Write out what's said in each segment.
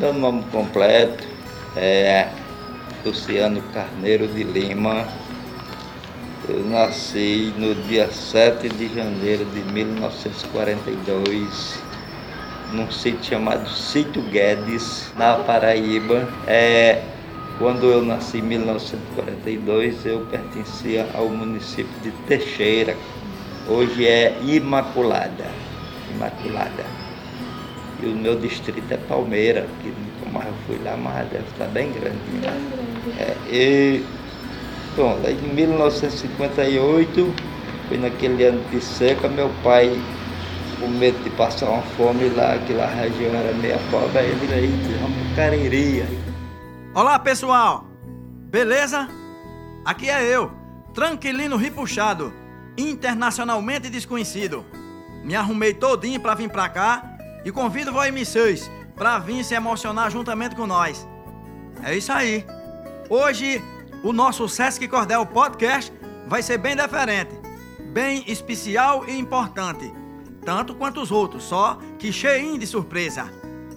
Meu nome completo é Luciano Carneiro de Lima. Eu nasci no dia 7 de janeiro de 1942, num sítio chamado Sítio Guedes, na Paraíba. É, quando eu nasci em 1942, eu pertencia ao município de Teixeira, hoje é Imaculada. Imaculada. E o meu distrito é Palmeira, que nunca mais eu fui lá, mas deve estar bem grande. Né? É, e, bom, em 1958, foi naquele ano de seca, meu pai, com medo de passar uma fome lá, que lá a região era meia pobre, aí ele aí, pro Cariri. Olá pessoal, beleza? Aqui é eu, Tranquilino Ripuxado, internacionalmente desconhecido. Me arrumei todinho pra vir pra cá e convido vocês para vir se emocionar juntamente com nós. É isso aí. Hoje o nosso Sesc Cordel Podcast vai ser bem diferente, bem especial e importante, tanto quanto os outros, só que cheinho de surpresa.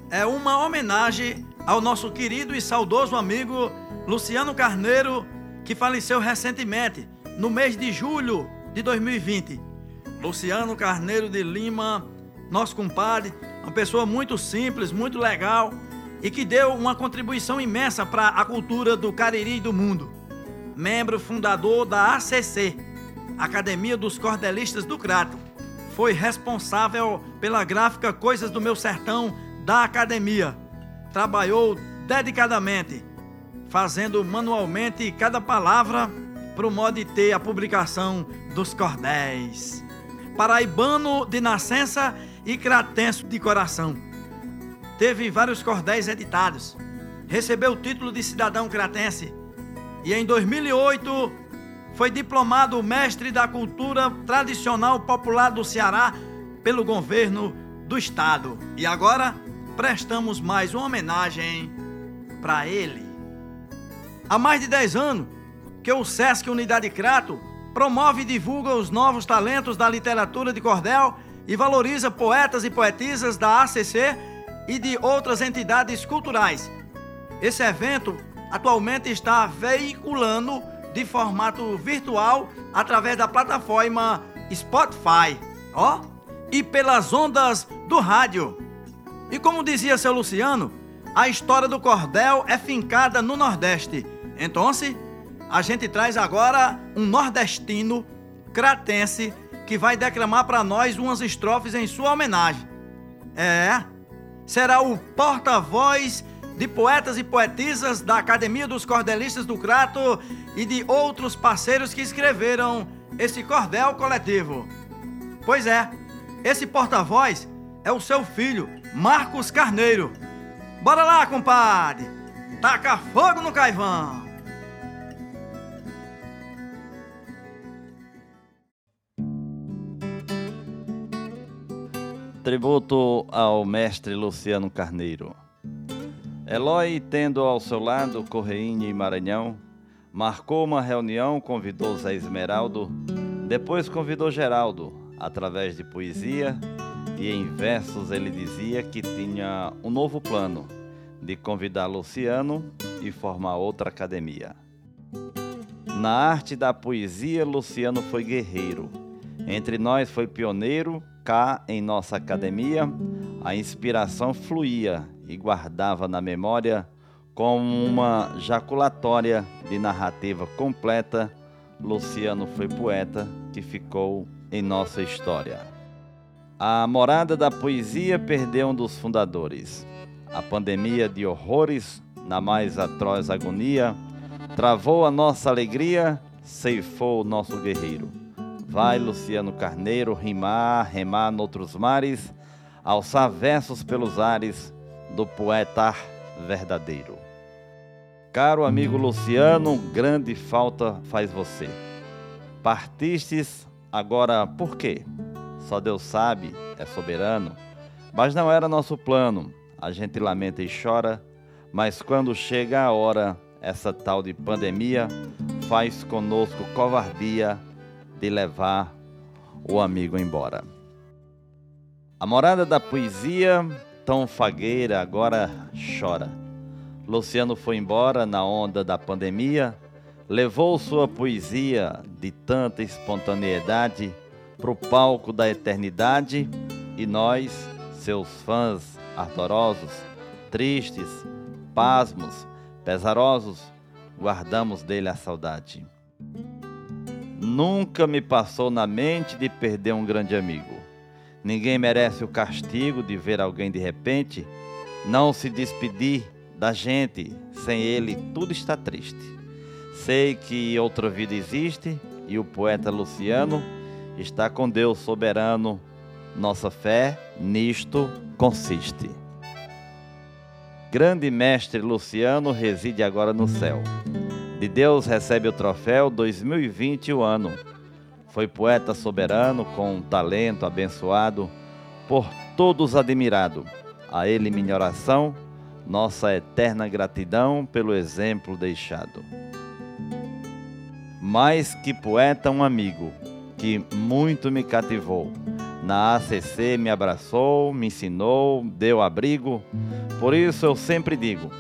É uma homenagem ao nosso querido e saudoso amigo Luciano Carneiro, que faleceu recentemente, no mês de julho de 2020. Luciano Carneiro de Lima, nosso compadre, uma pessoa muito simples, muito legal e que deu uma contribuição imensa para a cultura do Cariri e do mundo. Membro fundador da ACC, Academia dos Cordelistas do Crato. Foi responsável pela gráfica Coisas do Meu Sertão da academia. Trabalhou dedicadamente, fazendo manualmente cada palavra para o modo de ter a publicação dos cordéis. Paraibano de nascença e cratenso de coração. Teve vários cordéis editados. Recebeu o título de cidadão cratense. E em 2008 foi diplomado mestre da cultura tradicional popular do Ceará pelo governo do estado. E agora prestamos mais uma homenagem para ele. Há mais de 10 anos que o SESC Unidade Crato promove e divulga os novos talentos da literatura de cordel e valoriza poetas e poetisas da ACC e de outras entidades culturais. Esse evento atualmente está veiculando de formato virtual através da plataforma Spotify, ó, e pelas ondas do rádio. E como dizia seu Luciano, a história do cordel é fincada no Nordeste. Então, a gente traz agora um nordestino cratense que vai declamar para nós umas estrofes em sua homenagem. É, será o porta-voz de poetas e poetisas da Academia dos Cordelistas do Crato e de outros parceiros que escreveram esse cordel coletivo. Pois é, esse porta-voz é o seu filho, Marcos Carneiro. Bora lá, compadre! Taca fogo no caivão! Tributo ao mestre Luciano Carneiro. Eloy, tendo ao seu lado Correinha e Maranhão, marcou uma reunião, convidou Zé Esmeraldo, depois convidou Geraldo, através de poesia, e em versos ele dizia que tinha um novo plano de convidar Luciano e formar outra academia. Na arte da poesia, Luciano foi guerreiro. Entre nós foi pioneiro Cá em nossa academia, a inspiração fluía e guardava na memória como uma jaculatória de narrativa completa. Luciano foi poeta que ficou em nossa história. A morada da poesia perdeu um dos fundadores. A pandemia de horrores, na mais atroz agonia, travou a nossa alegria, ceifou o nosso guerreiro. Vai, Luciano Carneiro, rimar, remar noutros mares, alçar versos pelos ares do poeta verdadeiro. Caro amigo Luciano, grande falta faz você. Partistes agora por quê? Só Deus sabe, é soberano. Mas não era nosso plano. A gente lamenta e chora, mas quando chega a hora, essa tal de pandemia faz conosco covardia de levar o amigo embora. A morada da poesia tão fagueira agora chora. Luciano foi embora na onda da pandemia, levou sua poesia de tanta espontaneidade para o palco da eternidade e nós, seus fãs ardorosos, tristes, pasmos, pesarosos, guardamos dele a saudade. Nunca me passou na mente de perder um grande amigo. Ninguém merece o castigo de ver alguém de repente não se despedir da gente. Sem ele, tudo está triste. Sei que outra vida existe e o poeta Luciano está com Deus soberano. Nossa fé nisto consiste. Grande mestre Luciano reside agora no céu. De Deus recebe o troféu 2020 o ano foi poeta soberano com um talento abençoado, por todos admirado. A ele minha oração, nossa eterna gratidão pelo exemplo deixado. Mais que poeta, um amigo que muito me cativou. Na ACC me abraçou, me ensinou, deu abrigo. Por isso eu sempre digo: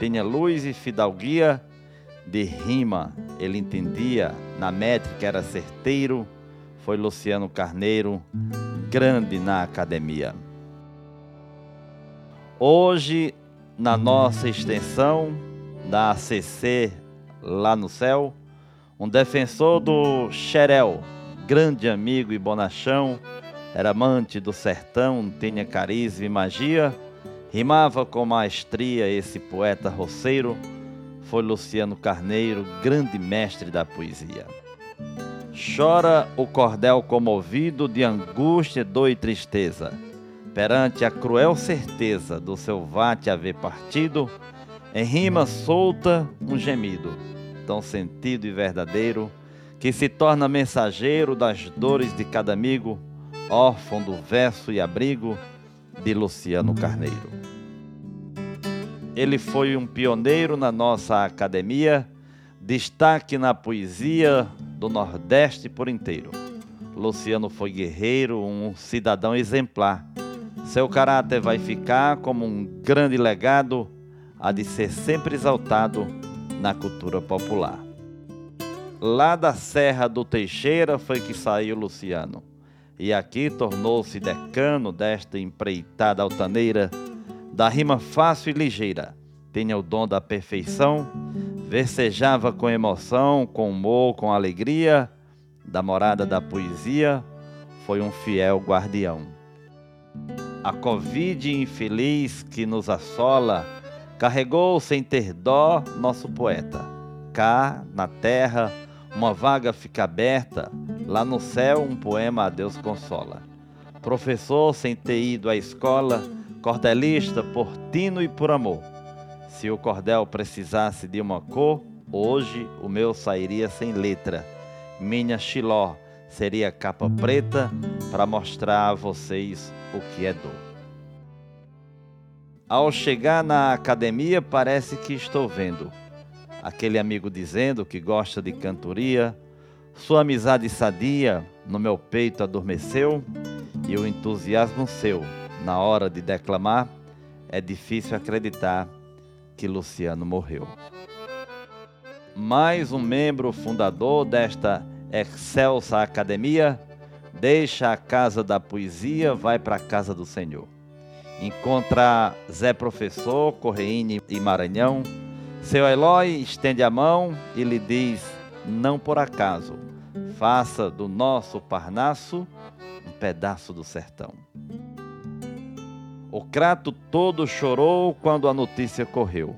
tenha luz e fidalguia de rima ele entendia, na métrica era certeiro, foi Luciano Carneiro, grande na academia. Hoje, na nossa extensão da ACC lá no céu, um defensor do Xerel, grande amigo e bonachão, era amante do sertão, tinha carisma e magia, rimava com maestria esse poeta roceiro foi Luciano Carneiro, grande mestre da poesia. Chora o cordel comovido de angústia, dor e tristeza, perante a cruel certeza do seu vate haver partido, em rima solta um gemido, tão sentido e verdadeiro, que se torna mensageiro das dores de cada amigo, órfão do verso e abrigo de Luciano Carneiro. Ele foi um pioneiro na nossa academia, destaque na poesia do Nordeste por inteiro. Luciano foi guerreiro, um cidadão exemplar. Seu caráter vai ficar como um grande legado, a de ser sempre exaltado na cultura popular. Lá da Serra do Teixeira foi que saiu Luciano, e aqui tornou-se decano desta empreitada altaneira da rima fácil e ligeira, tinha o dom da perfeição, versejava com emoção, com humor, com alegria, da morada da poesia, foi um fiel guardião. A Covid infeliz que nos assola, carregou sem ter dó nosso poeta. Cá, na terra, uma vaga fica aberta, lá no céu um poema a Deus consola. Professor sem ter ido à escola, cordelista por tino e por amor. Se o cordel precisasse de uma cor, hoje o meu sairia sem letra. Minha xiló seria capa preta para mostrar a vocês o que é dor. Ao chegar na academia, parece que estou vendo aquele amigo dizendo que gosta de cantoria, sua amizade sadia no meu peito adormeceu e o entusiasmo seu na hora de declamar, é difícil acreditar que Luciano morreu. Mais um membro fundador desta excelsa academia deixa a casa da poesia, vai para a casa do Senhor. Encontra Zé Professor, Correine e Maranhão. Seu Eloy estende a mão e lhe diz: Não por acaso, faça do nosso Parnaso um pedaço do sertão. O crato todo chorou quando a notícia correu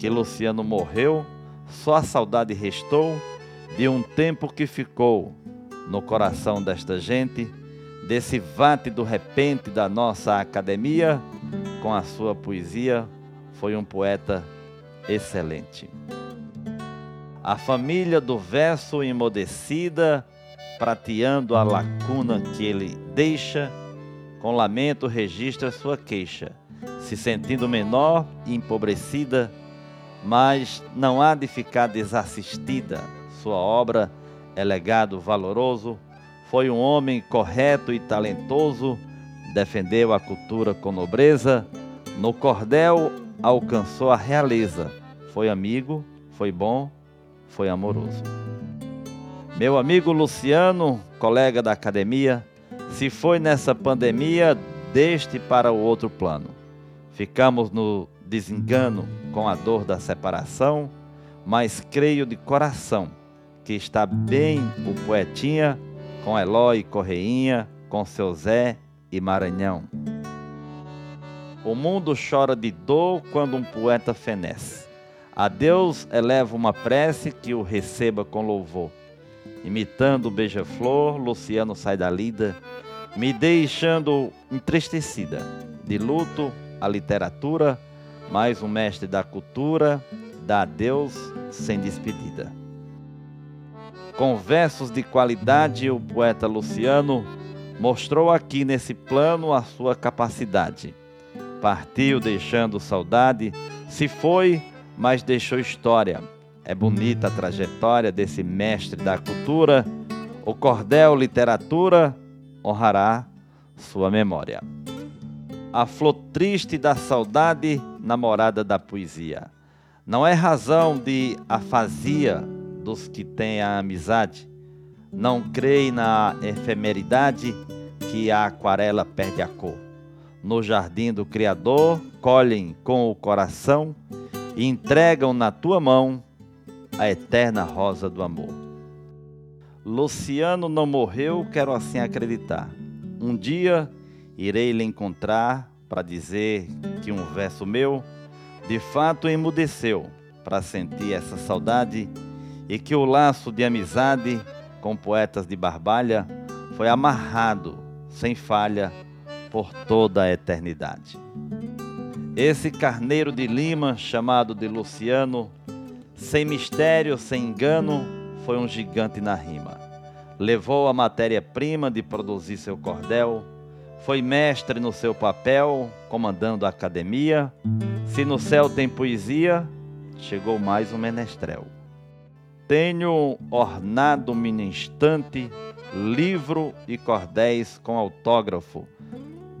que Luciano morreu, só a saudade restou de um tempo que ficou no coração desta gente, desse vate do repente da nossa academia, com a sua poesia, foi um poeta excelente. A família do verso emudecida, prateando a lacuna que ele deixa, com lamento registra sua queixa, se sentindo menor e empobrecida, mas não há de ficar desassistida. Sua obra é legado valoroso, foi um homem correto e talentoso, defendeu a cultura com nobreza, No cordel alcançou a realeza. Foi amigo, foi bom, foi amoroso. Meu amigo Luciano, colega da academia, se foi nessa pandemia deste para o outro plano. Ficamos no desengano com a dor da separação, mas creio de coração que está bem o poetinha com Eloy Correinha, com seu Zé e Maranhão. O mundo chora de dor quando um poeta fenece. A Deus eleva uma prece que o receba com louvor. Imitando o beija-flor, Luciano sai da lida, me deixando entristecida. De luto, a literatura, mais um mestre da cultura, dá adeus sem despedida. Com versos de qualidade, o poeta Luciano mostrou aqui nesse plano a sua capacidade. Partiu deixando saudade, se foi, mas deixou história é bonita a trajetória desse mestre da cultura. O cordel literatura honrará sua memória. A flor triste da saudade, namorada da poesia. Não é razão de afasia dos que têm a amizade. Não creem na efemeridade que a aquarela perde a cor. No jardim do Criador, colhem com o coração e entregam na tua mão a eterna rosa do amor. Luciano não morreu, quero assim acreditar. Um dia irei lhe encontrar para dizer que um verso meu de fato emudeceu para sentir essa saudade e que o laço de amizade com poetas de Barbalha foi amarrado sem falha por toda a eternidade. Esse carneiro de Lima, chamado de Luciano, sem mistério, sem engano, foi um gigante na rima. Levou a matéria-prima de produzir seu cordel, foi mestre no seu papel, comandando a academia. Se no céu tem poesia, chegou mais um menestrel. Tenho ornado instante livro e cordéis com autógrafo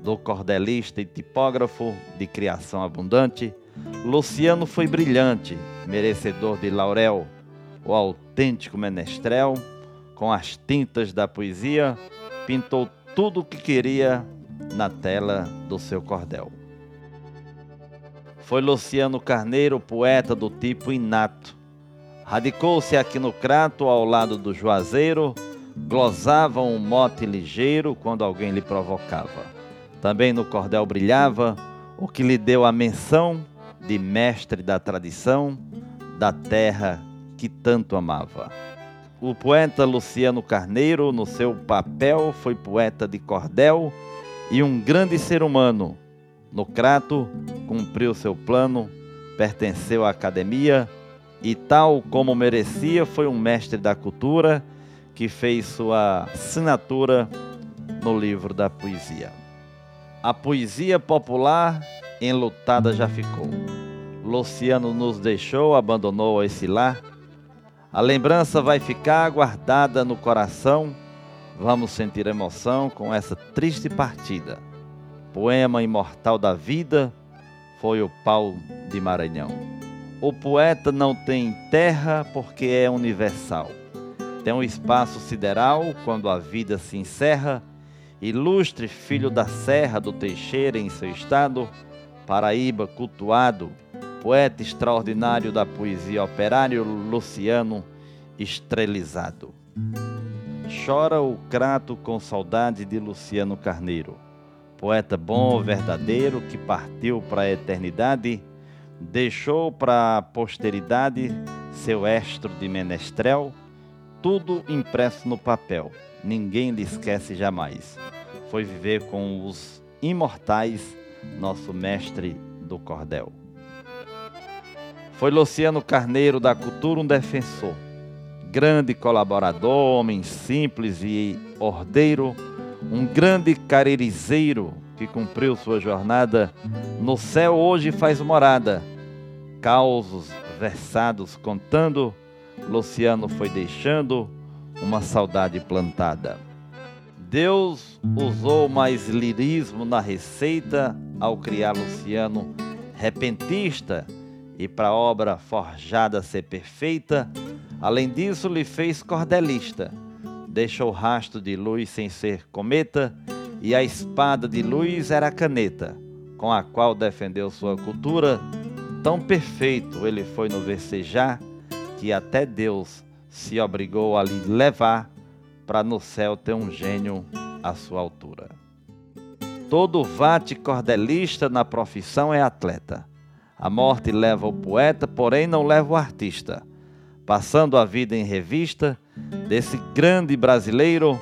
do cordelista e tipógrafo de criação abundante. Luciano foi brilhante, merecedor de laurel, o autêntico menestrel, com as tintas da poesia, pintou tudo o que queria na tela do seu cordel. Foi Luciano Carneiro, poeta do tipo inato. Radicou-se aqui no Crato, ao lado do Juazeiro, glosava um mote ligeiro quando alguém lhe provocava. Também no cordel brilhava o que lhe deu a menção de mestre da tradição, da terra que tanto amava. O poeta Luciano Carneiro, no seu papel, foi poeta de cordel e um grande ser humano. No Crato, cumpriu seu plano, pertenceu à academia e, tal como merecia, foi um mestre da cultura que fez sua assinatura no livro da poesia. A poesia popular enlutada já ficou. Luciano nos deixou, abandonou esse lar. A lembrança vai ficar guardada no coração. Vamos sentir emoção com essa triste partida. Poema imortal da vida foi o pau de Maranhão. O poeta não tem terra porque é universal. Tem um espaço sideral quando a vida se encerra. Ilustre filho da serra do Teixeira em seu estado, Paraíba cultuado poeta extraordinário da poesia operário Luciano Estrelizado. Chora o crato com saudade de Luciano Carneiro, poeta bom, verdadeiro, que partiu para a eternidade, deixou para a posteridade seu estro de menestrel, tudo impresso no papel, ninguém lhe esquece jamais. Foi viver com os imortais, nosso mestre do cordel. Foi Luciano Carneiro da Cultura um defensor, grande colaborador, homem simples e ordeiro, um grande caririzeiro que cumpriu sua jornada. No céu hoje faz morada, causos versados contando, Luciano foi deixando uma saudade plantada. Deus usou mais lirismo na receita ao criar Luciano repentista e para a obra forjada ser perfeita, além disso lhe fez cordelista. Deixou rastro de luz sem ser cometa, e a espada de luz era a caneta, com a qual defendeu sua cultura. Tão perfeito ele foi no versejar, que até Deus se obrigou a lhe levar para no céu ter um gênio à sua altura. Todo vate cordelista na profissão é atleta. A morte leva o poeta, porém não leva o artista. Passando a vida em revista desse grande brasileiro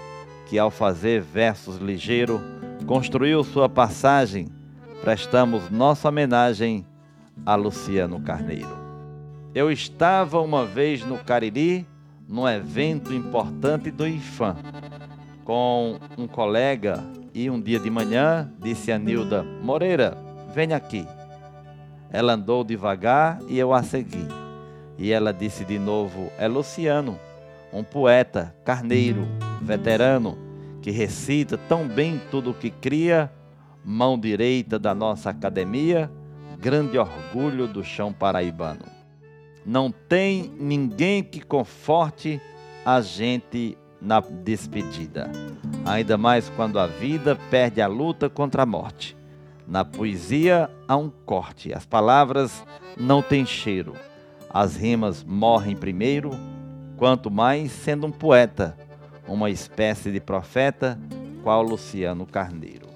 que, ao fazer versos ligeiro, construiu sua passagem, prestamos nossa homenagem a Luciano Carneiro. Eu estava uma vez no Cariri num evento importante do IFAM, com um colega, e um dia de manhã disse a Nilda: Moreira, venha aqui. Ela andou devagar e eu a segui. E ela disse de novo: É Luciano, um poeta, carneiro, veterano, que recita tão bem tudo o que cria, mão direita da nossa academia, grande orgulho do chão paraibano. Não tem ninguém que conforte a gente na despedida, ainda mais quando a vida perde a luta contra a morte. Na poesia há um corte, as palavras não têm cheiro, as rimas morrem primeiro, quanto mais sendo um poeta, uma espécie de profeta, qual Luciano Carneiro.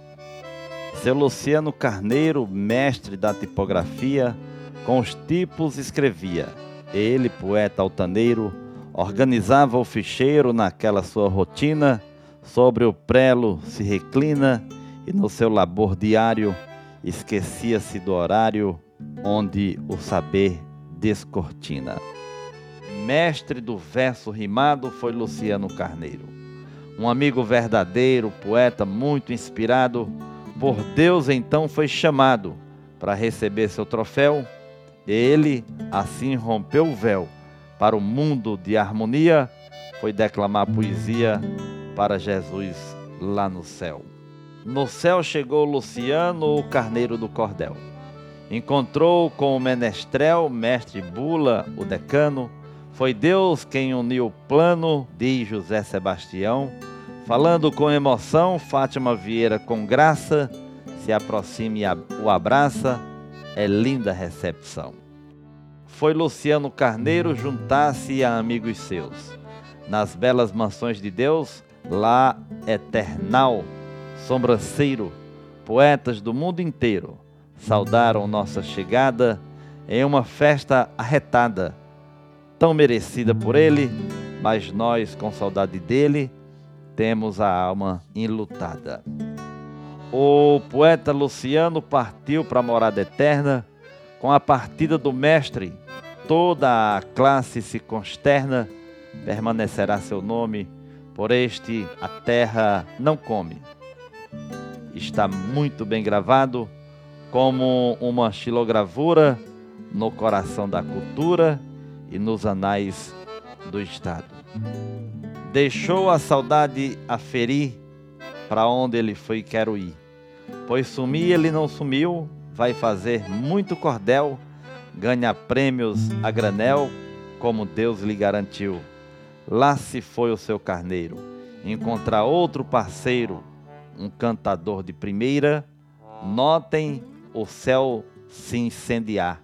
Seu Luciano Carneiro, mestre da tipografia, com os tipos escrevia. Ele, poeta altaneiro, organizava o ficheiro naquela sua rotina, sobre o prelo se reclina e no seu labor diário esquecia-se do horário onde o saber descortina. Mestre do verso rimado foi Luciano Carneiro. Um amigo verdadeiro, poeta muito inspirado, por Deus então foi chamado para receber seu troféu ele assim rompeu o véu para o mundo de harmonia, foi declamar poesia para Jesus lá no céu. No céu chegou Luciano, o carneiro do cordel. Encontrou com o menestrel, mestre Bula, o decano. Foi Deus quem uniu o plano, diz José Sebastião. Falando com emoção, Fátima Vieira com graça se aproxima e o abraça é linda recepção. Foi Luciano Carneiro juntar-se a amigos seus. Nas belas mansões de Deus, lá eternal, sobranceiro, poetas do mundo inteiro saudaram nossa chegada em uma festa arretada, tão merecida por ele, mas nós, com saudade dele, temos a alma enlutada. O poeta Luciano partiu para a morada eterna com a partida do mestre. Toda a classe se consterna, permanecerá seu nome, por este a terra não come. Está muito bem gravado, como uma xilogravura no coração da cultura e nos anais do Estado. Deixou a saudade aferir para onde ele foi quero ir. Pois sumir ele não sumiu, vai fazer muito cordel, ganha prêmios a granel, como Deus lhe garantiu. Lá se foi o seu carneiro, encontrar outro parceiro, um cantador de primeira. Notem o céu se incendiar.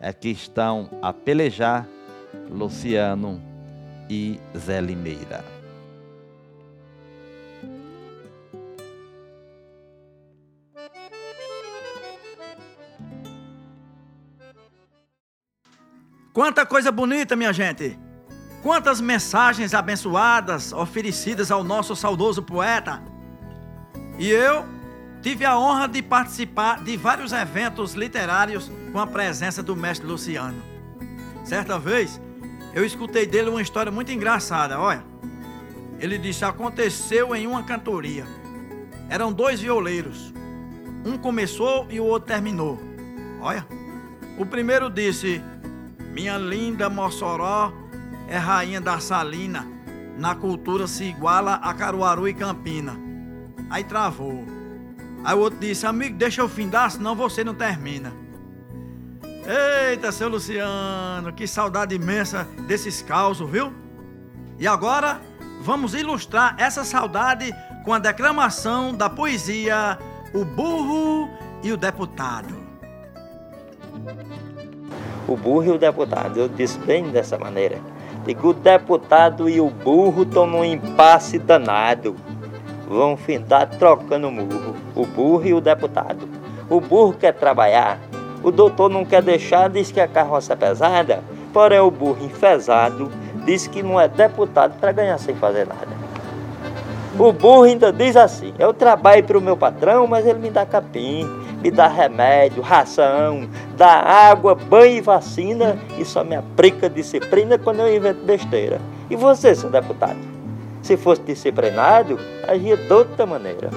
É que estão a pelejar Luciano e Zé Limeira. Quanta coisa bonita, minha gente! Quantas mensagens abençoadas oferecidas ao nosso saudoso poeta. E eu tive a honra de participar de vários eventos literários com a presença do mestre Luciano. Certa vez, eu escutei dele uma história muito engraçada, olha. Ele disse: aconteceu em uma cantoria. Eram dois violeiros. Um começou e o outro terminou. Olha. O primeiro disse: minha linda Mossoró é rainha da Salina. na cultura se iguala a Caruaru e Campina. Aí travou. Aí o outro disse, amigo, deixa eu findar, senão você não termina. Eita, seu Luciano, que saudade imensa desses causos, viu? E agora vamos ilustrar essa saudade com a declamação da poesia O Burro e o Deputado. O burro e o deputado, eu disse bem dessa maneira. Digo, o deputado e o burro estão num impasse danado. Vão findar trocando murro, o burro e o deputado. O burro quer trabalhar, o doutor não quer deixar, diz que a carroça é pesada, porém o burro enfesado diz que não é deputado para ganhar sem fazer nada. O burro ainda diz assim: eu trabalho para o meu patrão, mas ele me dá capim, me dá remédio, ração, dá água, banho e vacina e só me aplica disciplina quando eu invento besteira. E você, seu deputado? Se fosse disciplinado, agia de outra maneira.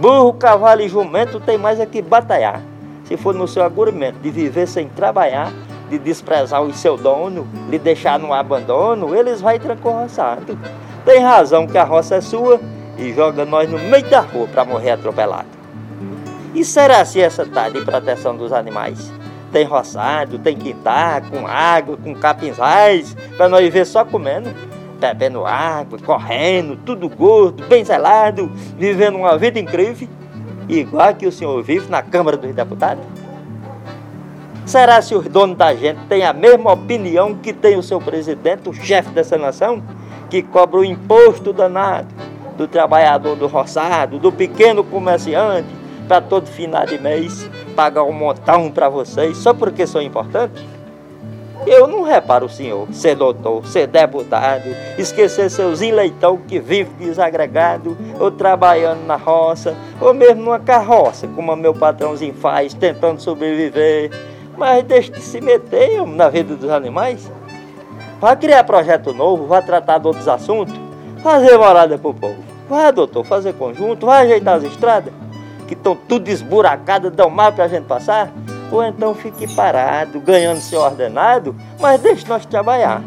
Burro, cavalo e jumento tem mais é que batalhar se for no seu agorimento de viver sem trabalhar, de desprezar o seu dono, lhe deixar no abandono, eles vai trancorroçado. Tem razão que a roça é sua e joga nós no meio da rua para morrer atropelado. E será se essa tá de proteção dos animais? Tem roçado, tem quintal, com água, com capinzais, para nós viver só comendo, bebendo água, correndo, tudo gordo, bem zelado, vivendo uma vida incrível igual que o senhor vive na Câmara dos Deputados? Será se os donos da gente têm a mesma opinião que tem o seu presidente, o chefe dessa nação, que cobra o imposto danado do trabalhador do roçado, do pequeno comerciante, para todo final de mês pagar um montão para vocês só porque são importantes? Eu não reparo o senhor ser doutor, ser deputado, esquecer seus eleitão que vive desagregado, ou trabalhando na roça, ou mesmo numa carroça, como meu patrãozinho faz, tentando sobreviver. Mas deixe de se meter na vida dos animais. Vai criar projeto novo, vai tratar de outros assuntos, fazer morada para o povo. Vai, doutor, fazer conjunto, vai ajeitar as estradas, que estão tudo esburacadas, dão mal para a gente passar ou então fique parado, ganhando seu ordenado, mas deixe nós trabalhar.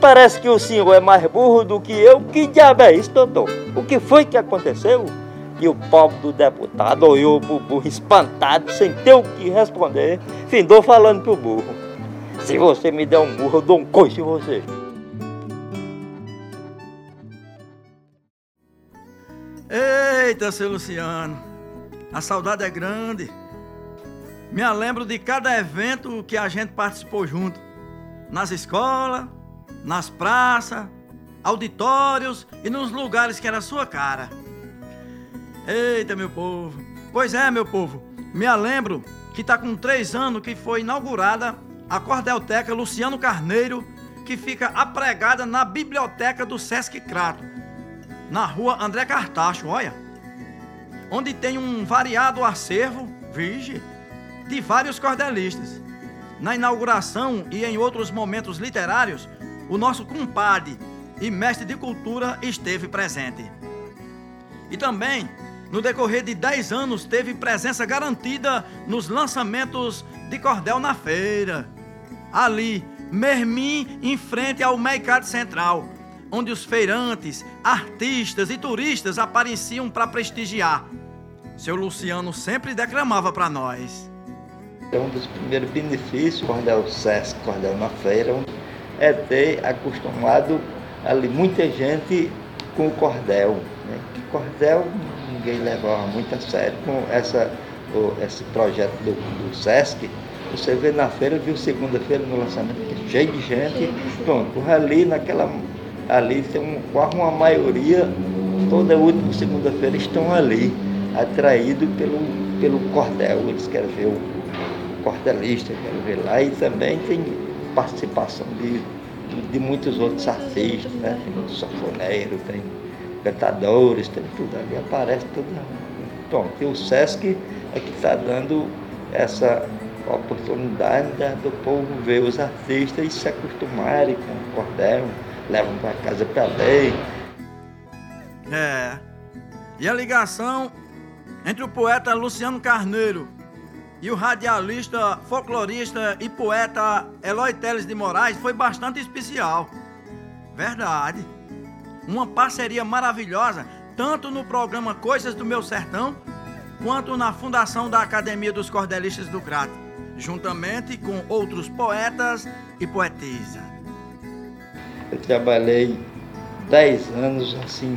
Parece que o senhor é mais burro do que eu. Que diabo é isso, doutor? O que foi que aconteceu? E o pobre do deputado olhou pro burro espantado, sem ter o que responder, findou falando pro burro. Se você me der um burro, eu dou um coice em você. Eita, seu Luciano, a saudade é grande. Me lembro de cada evento que a gente participou junto. Nas escolas, nas praças, auditórios e nos lugares que era sua cara. Eita, meu povo. Pois é, meu povo. Me lembro que está com três anos que foi inaugurada a Cordelteca Luciano Carneiro, que fica apregada na biblioteca do Sesc Crato, na rua André Cartacho, olha. Onde tem um variado acervo, vige, de vários cordelistas. Na inauguração e em outros momentos literários, o nosso compadre e mestre de cultura esteve presente. E também, no decorrer de 10 anos, teve presença garantida nos lançamentos de cordel na feira. Ali, Mermim, em frente ao Mercado Central, onde os feirantes, artistas e turistas apareciam para prestigiar. Seu Luciano sempre declamava para nós. É um dos primeiros benefícios, quando é o SESC, quando é na feira, é ter acostumado ali muita gente com o cordel. Né? cordel ninguém levava muito a sério. Com essa, o, esse projeto do, do SESC, você vê na feira, viu segunda-feira no lançamento, cheio de gente. Pronto, ali naquela. Ali um, quase uma maioria, toda última segunda-feira estão ali, atraídos pelo, pelo cordel. Eles querem ver o cortelista, quero ver lá, e também tem participação de, de muitos outros artistas, né? Tem sanfoneiro, tem cantadores, tem tudo ali, aparece tudo. Pronto, e o Sesc é que está dando essa oportunidade né, do povo ver os artistas e se acostumarem com o cordel, levam para casa para ler. É. E a ligação entre o poeta Luciano Carneiro e o radialista, folclorista e poeta Eloy Teles de Moraes foi bastante especial. Verdade. Uma parceria maravilhosa, tanto no programa Coisas do Meu Sertão, quanto na fundação da Academia dos Cordelistas do Crato, juntamente com outros poetas e poetisas. Eu trabalhei 10 anos assim,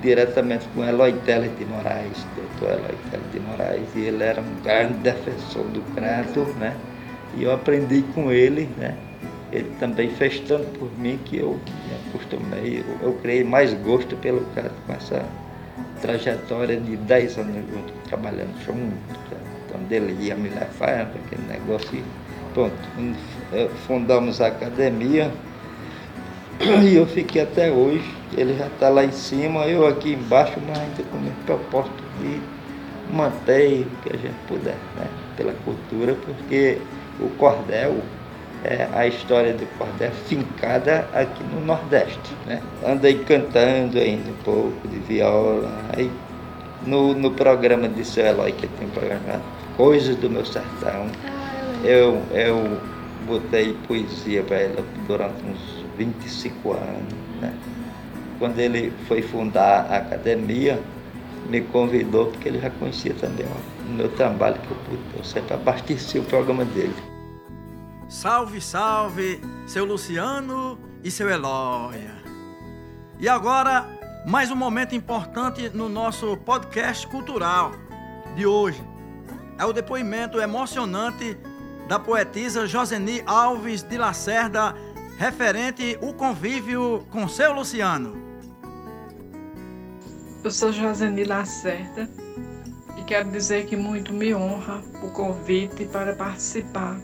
diretamente com Eloy Teles de Moraes, doutor Eloy Teles de Moraes, e ele era um grande defensor do crato, né? E eu aprendi com ele, né? Ele também fez tanto por mim que eu me acostumei, eu, eu criei mais gosto pelo crato com essa trajetória de 10 anos junto, trabalhando junto, então ele ia me levar aquele negócio. E, pronto, fundamos a academia e eu fiquei até hoje. Ele já está lá em cima, eu aqui embaixo, mas ainda com o propósito de manter o que a gente puder, né? pela cultura, porque o cordel é a história do cordel fincada aqui no Nordeste. Né? Andei cantando ainda um pouco de viola. Aí no, no programa de seu Eloy, que tem um programa Coisas do Meu Sertão, eu, eu botei poesia para ela durante uns 25 anos. Né? Quando ele foi fundar a academia, me convidou, porque ele já conhecia também o meu trabalho que eu pude sempre abasteci o programa dele. Salve, salve, seu Luciano e seu Eloia. E agora, mais um momento importante no nosso podcast cultural de hoje. É o depoimento emocionante da poetisa Joseni Alves de Lacerda, referente o convívio com seu Luciano. Eu sou Joseni Lacerda e quero dizer que muito me honra o convite para participar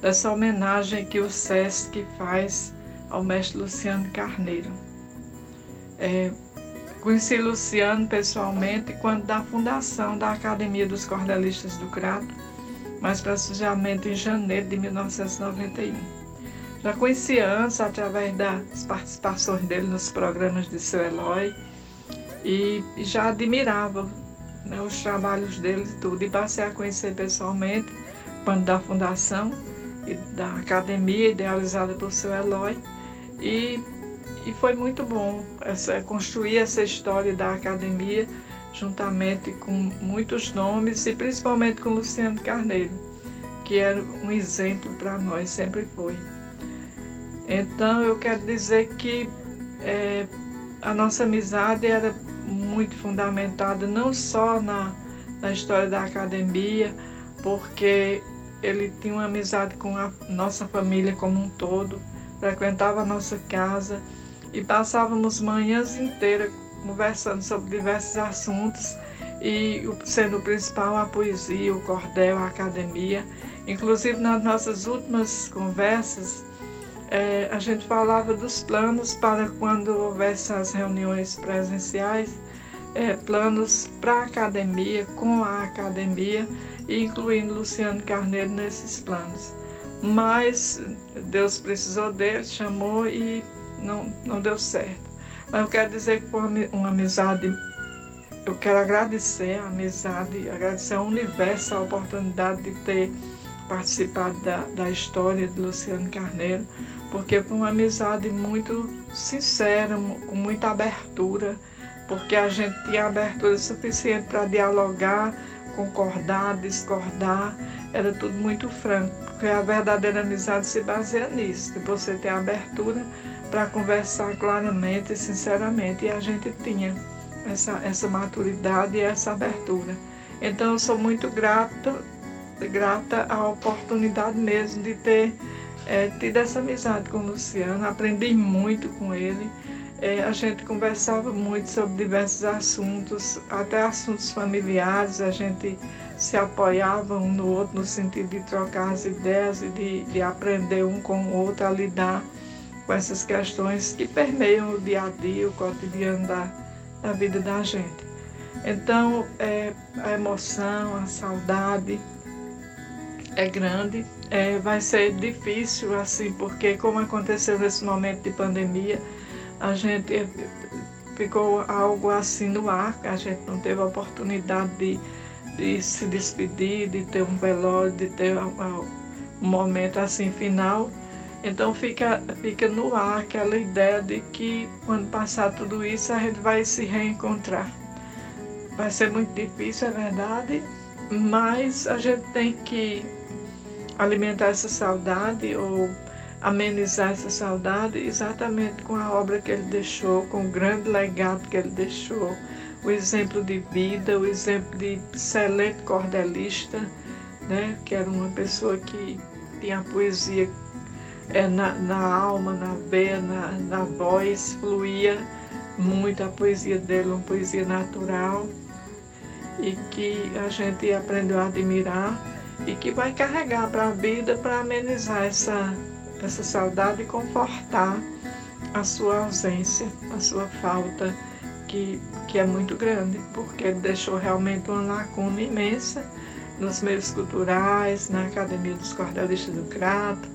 dessa homenagem que o SESC faz ao mestre Luciano Carneiro. É, conheci Luciano pessoalmente quando da fundação da Academia dos Cordelistas do Crato, mais precisamente em janeiro de 1991. Já conhecia antes através das participações dele nos programas de seu Eloy e já admirava né, os trabalhos dele e tudo. E passei a conhecer pessoalmente quando da fundação da academia idealizada por seu Eloy e, e foi muito bom essa, construir essa história da academia juntamente com muitos nomes e principalmente com Luciano Carneiro, que era um exemplo para nós, sempre foi. Então eu quero dizer que é, a nossa amizade era muito fundamentada não só na, na história da academia, porque ele tinha uma amizade com a nossa família como um todo, frequentava a nossa casa e passávamos manhãs inteiras conversando sobre diversos assuntos e sendo o principal a poesia, o cordel, a academia. Inclusive nas nossas últimas conversas, é, a gente falava dos planos para quando houvesse as reuniões presenciais, é, planos para a academia, com a academia, incluindo Luciano Carneiro nesses planos. Mas Deus precisou dele, chamou e não, não deu certo. Mas eu quero dizer que foi uma amizade, eu quero agradecer a amizade, agradecer ao universo a oportunidade de ter participado da, da história de Luciano Carneiro, porque foi uma amizade muito sincera, com muita abertura, porque a gente tinha abertura suficiente para dialogar, concordar, discordar, era tudo muito franco, porque a verdadeira amizade se baseia nisso, de você ter abertura para conversar claramente e sinceramente, e a gente tinha essa, essa maturidade e essa abertura. Então eu sou muito grata, grata à oportunidade mesmo de ter é, tido essa amizade com o Luciano, aprendi muito com ele. É, a gente conversava muito sobre diversos assuntos, até assuntos familiares, a gente se apoiava um no outro no sentido de trocar as ideias e de, de aprender um com o outro a lidar com essas questões que permeiam o dia a dia, o cotidiano da, da vida da gente. Então, é, a emoção, a saudade é grande, é, vai ser difícil assim, porque como aconteceu nesse momento de pandemia, a gente ficou algo assim no ar, a gente não teve a oportunidade de, de se despedir, de ter um velório, de ter um, um momento assim final. Então fica, fica no ar aquela ideia de que quando passar tudo isso a gente vai se reencontrar. Vai ser muito difícil, é verdade, mas a gente tem que alimentar essa saudade ou amenizar essa saudade exatamente com a obra que ele deixou, com o grande legado que ele deixou, o exemplo de vida, o exemplo de excelente cordelista, né, que era uma pessoa que tinha a poesia é, na, na alma, na veia, na, na voz, fluía muito a poesia dele, uma poesia natural e que a gente aprendeu a admirar e que vai carregar para a vida para amenizar essa essa saudade e confortar a sua ausência, a sua falta, que, que é muito grande, porque deixou realmente uma lacuna imensa nos meios culturais, na Academia dos Cordelistas do Crato,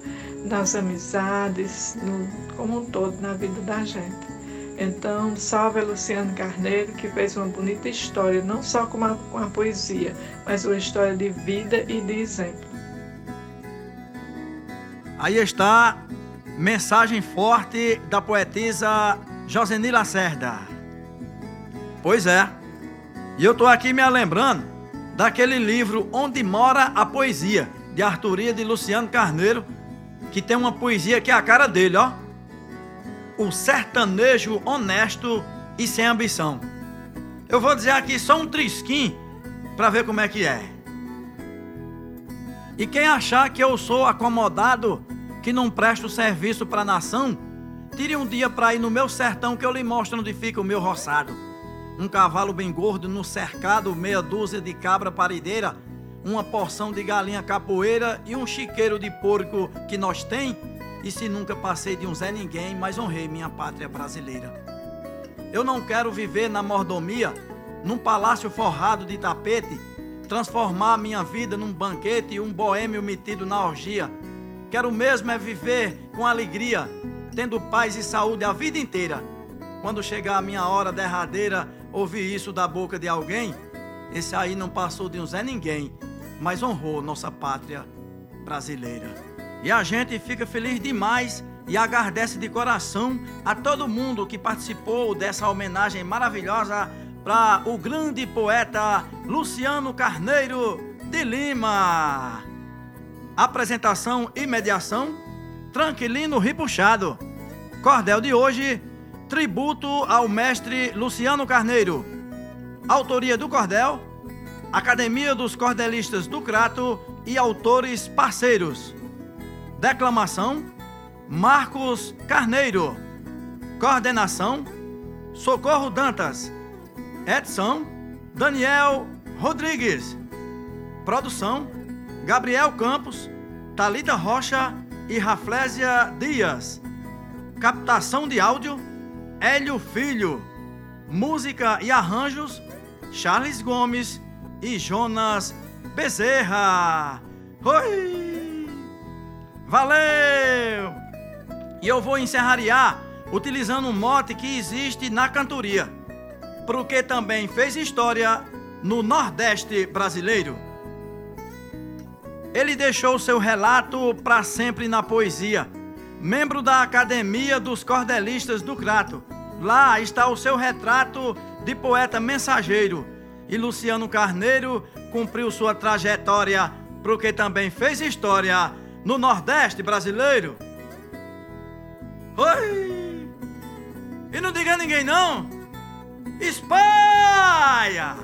nas amizades, no, como um todo na vida da gente. Então, salve Luciano Carneiro, que fez uma bonita história, não só com a, com a poesia, mas uma história de vida e de exemplo. Aí está mensagem forte da poetisa Joseni Lacerda. Pois é, e eu estou aqui me lembrando daquele livro Onde Mora a Poesia, de Arturia de Luciano Carneiro, que tem uma poesia que é a cara dele, ó. O sertanejo honesto e sem ambição. Eu vou dizer aqui só um trisquinho para ver como é que é. E quem achar que eu sou acomodado que não presta o serviço para a nação, tire um dia para ir no meu sertão que eu lhe mostro onde fica o meu roçado. Um cavalo bem gordo no cercado, meia dúzia de cabra parideira, uma porção de galinha capoeira e um chiqueiro de porco que nós tem. E se nunca passei de um Zé Ninguém, mas honrei minha pátria brasileira. Eu não quero viver na mordomia, num palácio forrado de tapete, transformar minha vida num banquete e um boêmio metido na orgia. Quero mesmo é viver com alegria, tendo paz e saúde a vida inteira. Quando chegar a minha hora derradeira, ouvir isso da boca de alguém, esse aí não passou de um Zé Ninguém, mas honrou nossa pátria brasileira. E a gente fica feliz demais e agradece de coração a todo mundo que participou dessa homenagem maravilhosa para o grande poeta Luciano Carneiro de Lima. Apresentação e mediação: Tranquilino Ripuxado. Cordel de hoje: Tributo ao mestre Luciano Carneiro. Autoria do cordel: Academia dos Cordelistas do Crato e autores parceiros. Declamação: Marcos Carneiro. Coordenação: Socorro Dantas. Edição: Daniel Rodrigues. Produção: Gabriel Campos, Talita Rocha e Raflésia Dias. Captação de áudio, Hélio Filho. Música e arranjos, Charles Gomes e Jonas Bezerra. Oi! Valeu! E eu vou encerrar utilizando um mote que existe na cantoria, porque também fez história no Nordeste brasileiro. Ele deixou seu relato para sempre na poesia. Membro da Academia dos Cordelistas do Crato. Lá está o seu retrato de poeta mensageiro. E Luciano Carneiro cumpriu sua trajetória, porque também fez história no Nordeste brasileiro. Oi! E não diga a ninguém não! Espalha!